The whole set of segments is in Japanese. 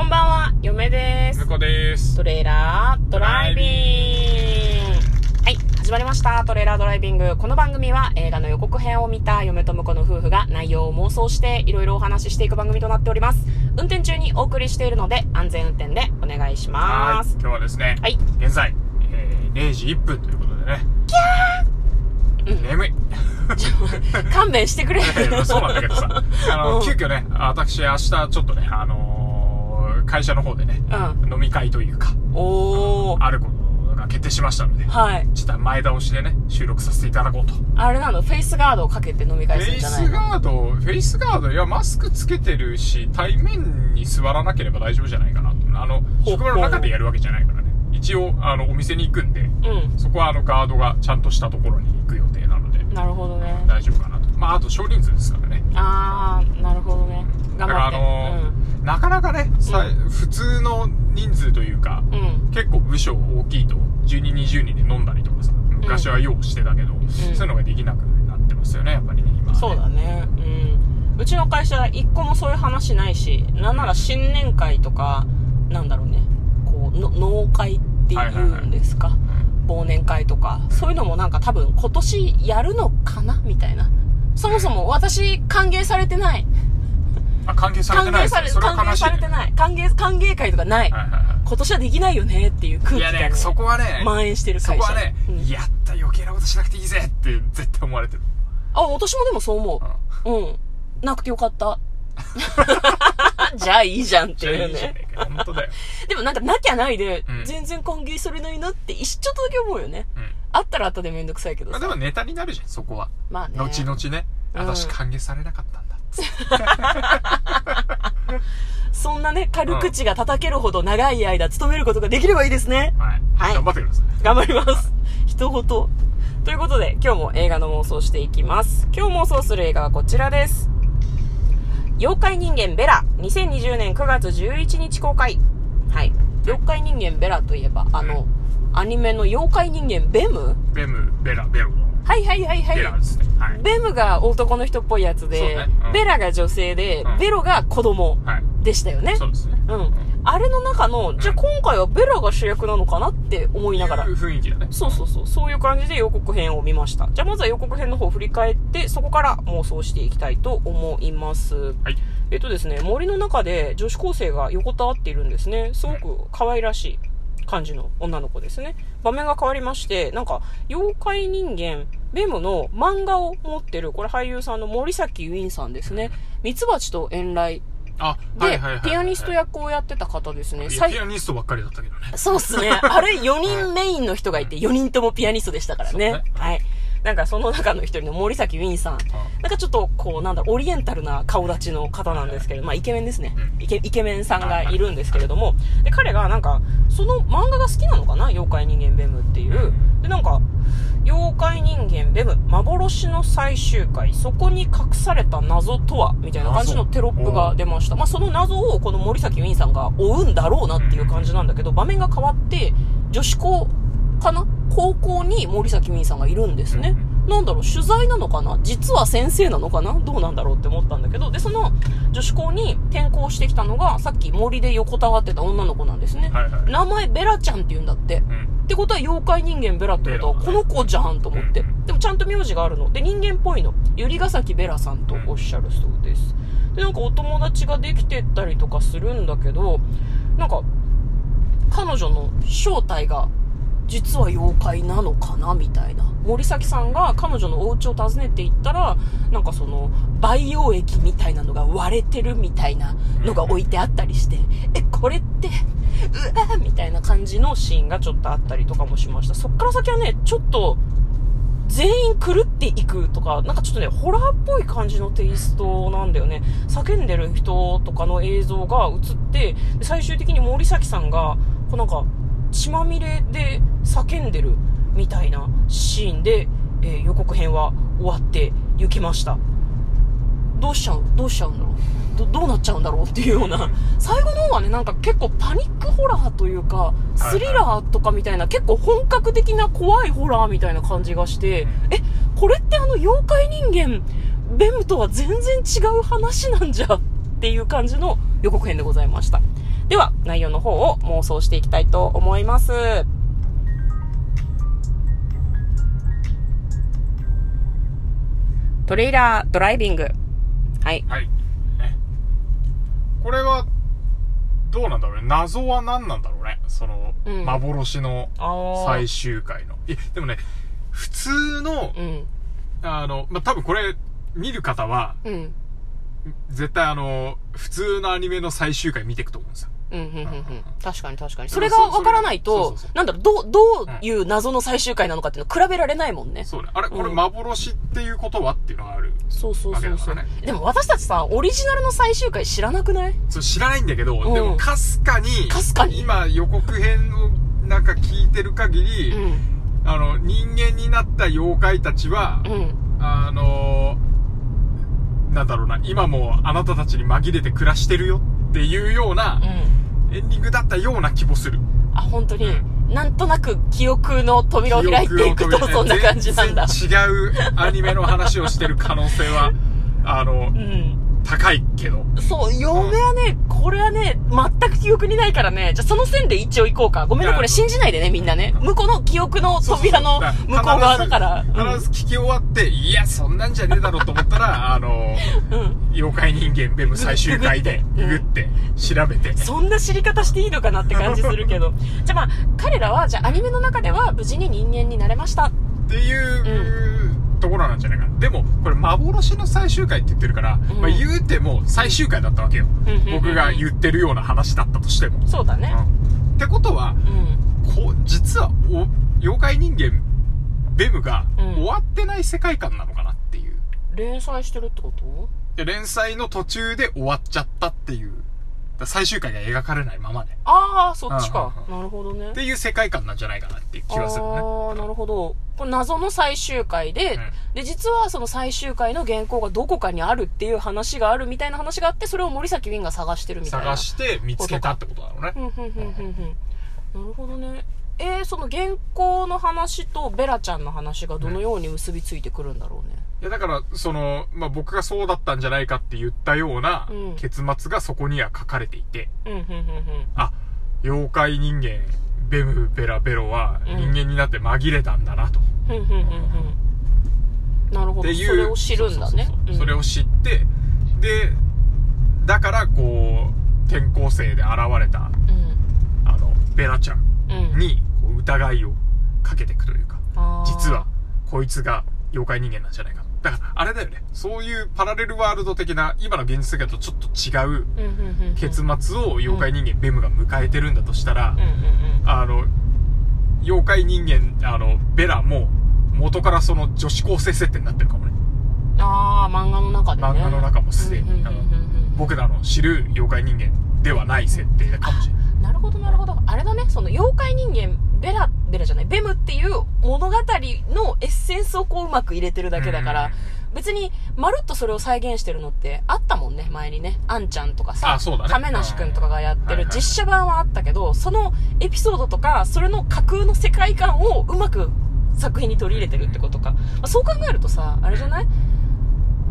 こんばんは、嫁です向。こうです。トレーラードライビング。はい、始まりました。トレーラードライビング。この番組は映画の予告編を見た嫁と婿の夫婦が内容を妄想していろいろお話ししていく番組となっております。運転中にお送りしているので安全運転でお願いします。今日はですね、はい現在、えー、0時1分ということでね、うん眠い。勘弁してくれ。そうなんだけどさ、あの、うん急遽ね、私明日ちょっとね、あのー会社の方でね、うん。飲み会というか、おー。あることが決定しましたので、はい。ちょっと前倒しでね、収録させていただこうと。あれなのフェイスガードをかけて飲みフェイ会するんじゃないスのガード、フェイスガード、いや、マスクつけてるし、対面に座らなければ大丈夫じゃないかなと。あの、ほ職場の中でやるわけじゃないからね。一応、あの、お店に行くんで、うん。そこはあの、ガードがちゃんとしたところに行く予定なので、なるほどね。大丈夫かなと。まあ、あと少人数ですからね。あー、なるほどね。だからあ頑張って。なかなかね、さ普通の人数というか、うん。うん。結構部署大きいと、12、20人で飲んだりとかさ、昔はようしてたけど、そういうのができなくなってますよね、やっぱりね、今はね、そうだね。うん。うちの会社一個もそういう話ないし、なんなら新年会とか、なんだろうね、こう、の農会っていうんですか、忘年会とか、そういうのもなんか多分今年やるのかな？みたいな。そもそも私歓迎されてない。あ、歓迎され歓てないです迎され、歓迎されてない。歓迎、歓迎会とかない。はいはいは今年はできないよねっていうい。いやね空気がね、、そこはね、蔓延してる会社。そこはね、うんやった余計なことしなくていいぜって絶対思われてる。あ、私もでもそう思う。うん。なくてよかった。じゃあいいじゃんっていうじゃあいい。本当だよ。でもなんかなきゃないでう、ん全然歓迎されないなって一ちょっとだけ思うよね。うん。あったらあったでめんどくさいけどまあさ。でもネタになるじゃん、そこは。まあね。後々ね、うん私歓迎されなかったんだ。そんなね、軽口が叩けるほど長い間勤めることができればいいですね。はい。はい頑張ってください。頑張ります。一言。ということで、今日も映画の妄想していきます。今日妄想する映画はこちらです。妖怪人間ベラ、2020年9月11日公開。はい。妖怪人間ベラといえば、あの、アニメの妖怪人間ベム？ベム、ベラ、ベロの、はいはいはいはい。ベラですね。はい。ベムが男の人っぽいやつで、ねうんベラが女性で、うんベロが子供はい。でしたよね。そうですね。うん。あれの中の、じゃあ今回はベラが主役なのかなって思いながら雰囲気だね。そうそうそう。そういう感じで予告編を見ました。じゃあまずは予告編の方を振り返って、そこから妄想していきたいと思います。はい。えっとですね、森の中で女子高生が横たわっているんですね。すごく可愛らしい感じの女の子ですね。場面が変わりまして、なんか、妖怪人間、ベムの漫画を持ってる、これ俳優さんの森崎ウィンさんですね。ミツバチと遠雷あ、で、はいはいはい。ピアニスト役をやってた方ですね。ピアニストばっかりだったけどね。そうっすね。あれ4人メインの人がいて、4人ともピアニストでしたからね。ねはい。なんかその中の一人の森崎ウィンさん。なんかちょっとこう、なんだろう、オリエンタルな顔立ちの方なんですけれど、まあイケメンですね。うん。イケイケメンさんがいるんですけれども、で、彼がなんか、その漫画が好きなのかな？妖怪人間ベムっていう。で、なんか、妖怪人間ベム、幻の最終回、そこに隠された謎とは？みたいな感じのテロップが出ました。まあその謎をこの森崎ウィンさんが追うんだろうなっていう感じなんだけど、場面が変わって、女子校かな高校に森崎ウィンさんがいるんですね。なんだろう、取材なのかな？実は先生なのかな？どうなんだろうって思ったんだけど、で、その女子校に転校してきたのが、さっき森で横たわってた女の子なんですね。はいはい。名前ベラちゃんって言うんだって。うん。ってことは妖怪人間ベラってこと？はこの子じゃんと思って。うんでもちゃんと名字があるの。で人間っぽいの。ゆりがさきベラさんとおっしゃるそうです。でなんかお友達ができてったりとかするんだけどなんか彼女の正体が実は妖怪なのかなみたいな森崎さんが彼女のお家を訪ねていったらなんかその培養液みたいなのが割れてるみたいなのが置いてあったりしてえこれってうわーみたいな感じのシーンがちょっとあったりとかもしましたそっから先はねちょっと全員狂っていくとか、なんかちょっとね、ホラーっぽい感じのテイストなんだよね。叫んでる人とかの映像が映って、最終的に森崎さんが、こうなんか、血まみれで叫んでるみたいなシーンで、えー予告編は終わって行きました。どうしちゃうどうしちゃうんだろう。どどうなっちゃうんだろうっていうような。最後の方はねなんか結構パニックホラーというかスリラーとかみたいな結構本格的な怖いホラーみたいな感じがしてえこれってあの妖怪人間ベムとは全然違う話なんじゃっていう感じの予告編でございましたでは、内容の方を妄想していきたいと思います。トレーラードライビング。はい。はい。ね。これは、どうなんだろうね？謎は何なんだろうね？その、うん幻の最終回の。いや、でもね、普通の、うん。あの、まあ、多分これ、見る方は、うん。絶対あの、普通のアニメの最終回見ていくと思うんですよ。うん、うん、うん、うん。確かに確かに。そそれがわからないとなんだろう、どう、どういう謎の最終回なのかっていうの比べられないもんね。そうね。あれ、これうん幻っていうことはっていうのがある。そうそうそうそう。でも私たちさ、オリジナルの最終回知らなくない？そう、知らないんだけど、んでも、かすかに、かすかに今予告編をなんか聞いてる限り、うん。あの、人間になった妖怪たちは、うん。あのなんだろうな、今もあなたたちに紛れて暮らしてるよっていうようなうん。エンディングだったような気もする。あ、本当に、うなんとなく記憶の扉を開いていくとそんな感じなんだ。違うアニメの話をしてる可能性は、あのう、ん。高いけど。そう、嫁はね、これはね、全く記憶にないからね、じゃあその線で一応行こうか。ごめんね、これ信じないでね、みんなね。向こうの記憶の扉の向こう側だから。必ず聞き終わって、いや、そんなんじゃねえだろうと思ったら、あの、妖怪人間ベム最終回で、ググっググって、調べて。そんな知り方していいのかなって感じするけど。じゃあまあ、彼らは、じゃあアニメの中では無事に人間になれました。っていう、ところなんじゃないかな。でも、これ幻の最終回って言ってるから、うんまあ言うても最終回だったわけよ。うんうんうん僕が言ってるような話だったとしても。そうだね。うんってことは、うん。こう、実は、お、妖怪人間、ベムがうん終わってない世界観なのかなっていう。連載してるってこと？で連載の途中で終わっちゃったっていう。最終回が描かれないままで。ああ、そっちか。うんなるほどねっ。ていう世界観なんじゃないかなっていう気がするね。ああ、なるほど。これ謎の最終回で、うんで、実はその最終回の原稿がどこかにあるっていう話があるみたいな話があって、それを森崎ウィンが探してるみたいな。探して見つけたってことだろうね。ふんふんふんふん。なるほどね。えー、その原稿の話とベラちゃんの話がどのように結びついてくるんだろうね。いや、だから、その、まあ、僕がそうだったんじゃないかって言ったようなうん結末がそこには書かれていて。あ、妖怪人間、ベム、ベラ、ベロはうん人間になって紛れたんだなと。ふんふんふんふん。なるほど。っていう。それを知るんだねそれを知って、で、だから、こう、転校生で現れた、あの、ベラちゃんうん。うん。に、こう疑いをかけていくというか、実は、こいつが妖怪人間なんじゃないかと。だから、あれだよね。そういうパラレルワールド的な、今の現実世界とちょっと違う。結末を妖怪人間ベムが迎えてるんだとしたら。あの、妖怪人間、あの、ベラも、元からその女子高生設定になってるかもね。ああ、漫画の中でね。漫画の中もすでに僕らの知る妖怪人間ではない設定かもしれない。なるほど、なるほど。あれだね、その妖怪人間、ベラ、じゃない、ベムっていう物語のエッセンスをこううまく入れてるだけだから、別に、まるっとそれを再現してるのってあったもんね、前にね。あんちゃんとかさ、あそうだね。亀梨くんとかがやってる実写版はあったけど、そのエピソードとか、それの架空の世界観をうまく作品に取り入れてるってことか。まあそう考えるとさ、あれじゃない？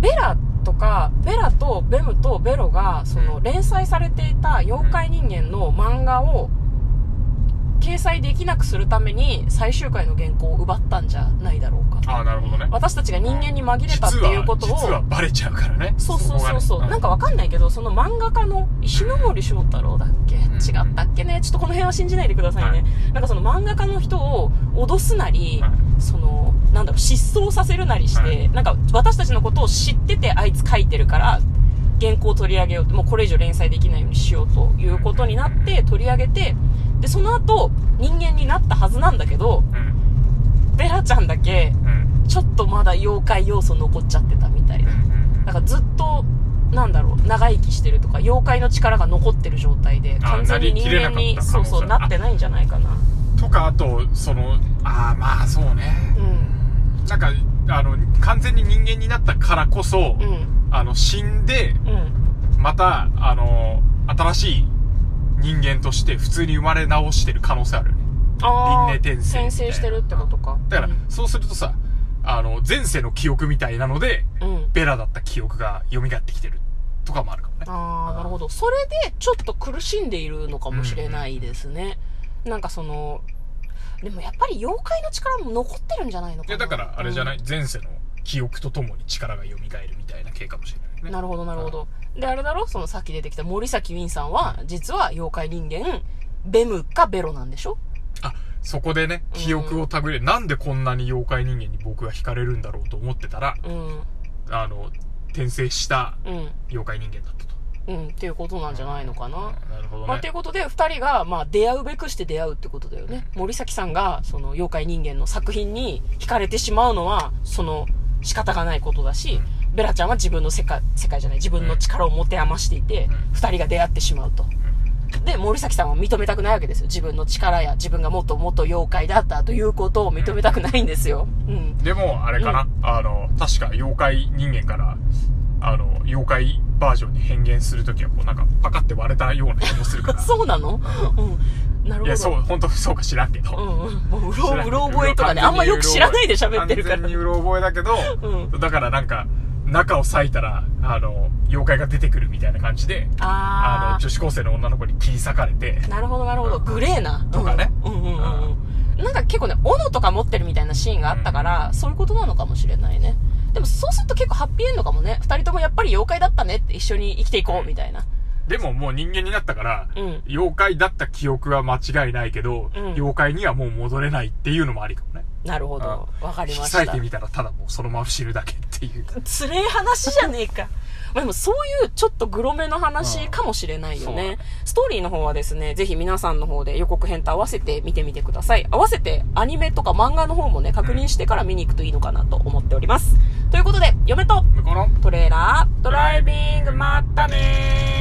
ベラとか、ベラとベムとベロが、その連載されていた妖怪人間の漫画を掲載できなくするために最終回の原稿を奪ったんじゃないだろうか。ああ、なるほどね。私たちが人間に紛れたっていうことを、実はバレちゃうからね。そうそうそうそう、ね。なんかわかんないけど、その漫画家の石ノ森章太郎だっけ、ん。違ったっけね？ちょっとこの辺は信じないでくださいね。はい。なんかその漫画家の人を脅すなり、はい。その、なんだろう、失踪させるなりして、はい。なんか私たちのことを知っててあいつ書いてるから、原稿を取り上げようもうこれ以上連載できないようにしようということになって取り上げて、で、その後人間になったはずなんだけど、うん。ベラちゃんだけ、うん。ちょっとまだ妖怪要素残っちゃってたみたいな。だからずっと、なんだろう、長生きしてるとか、妖怪の力が残ってる状態で、あ完全に人間に、そうそう、なってないんじゃないかな。とか、あと、その、ああ、まあそうね。うん。なんか、あの、完全に人間になったからこそ、うん。あの、死んで、うん。また、あの、新しい人間として普通に生まれ直してる可能性ある輪廻転生転生してるってことか。だからうん、そうするとさ、あの、前世の記憶みたいなので、うん。ベラだった記憶が蘇ってきてるとかもあるかもね。ああ、なるほど。それでちょっと苦しんでいるのかもしれないですね。なんかその、でもやっぱり妖怪の力も残ってるんじゃないのかな。いや、だから、あれじゃない、前世の記憶とともに力が蘇るみたいな系かもしれないね。なるほど、なるほど。で、あれだろ？そのさっき出てきた森崎ウィンさんは、実は妖怪人間、ベムかベロなんでしょ？あ、そこでね、記憶をたぐれ、なんでこんなに妖怪人間に僕が惹かれるんだろうと思ってたら、うん。あの、転生したうん。妖怪人間だったと。うん。っていうことなんじゃないのかな。なるほどまあ、といね。うことで、二人が、まあ、出会うべくして出会うってことだよね。森崎さんが、その、妖怪人間の作品に惹かれてしまうのは、その、仕方がないことだし、ベラちゃんは自分の世界、世界じゃない、自分の力を持て余していて、二人が出会ってしまうと。で、森崎さんは認めたくないわけですよ。自分の力や、自分がもっともっと妖怪だったということを認めたくないんですよ。うん。でも、あれかな、あの、確か妖怪人間から、あの、妖怪バージョンに変幻するときは、こうなんか、パカって割れたような気もするから。そうなの？うん。なるほど。いや、そう、本当そうか知らんけど。うんうん。もう、うろうろ覚えとかね、あんまよく知らないで喋ってるから完。全にうろ覚えだけど、うだからなんか、中を裂いたら、あの、妖怪が出てくるみたいな感じで、あの、あ女子高生の女の子に切り裂かれて、ー。なるほど、なるほど。グレーな。とかねうんうんうんうん。なんか結構ね、斧とか持ってるみたいなシーンがあったから、そういうことなのかもしれないね。でもそうすると結構ハッピーエンドかもね。二人ともやっぱり妖怪だったねって一緒に生きていこうみたいな。でももう人間になったから、うん妖怪だった記憶は間違いないけど、うん妖怪にはもう戻れないっていうのもありかもね。なるほど。わかりました。引き裂いてみたらただもうそのまま死ぬだけっていう。つれえ話じゃねえか。まあでもそういうちょっとグロめの話かもしれないよね。ストーリーの方はですね、ぜひ皆さんの方で予告編と合わせて見てみてください。合わせてアニメとか漫画の方もね、確認してから見に行くといいのかなと思っております。ということで、嫁とトレーラードライビング、まったねー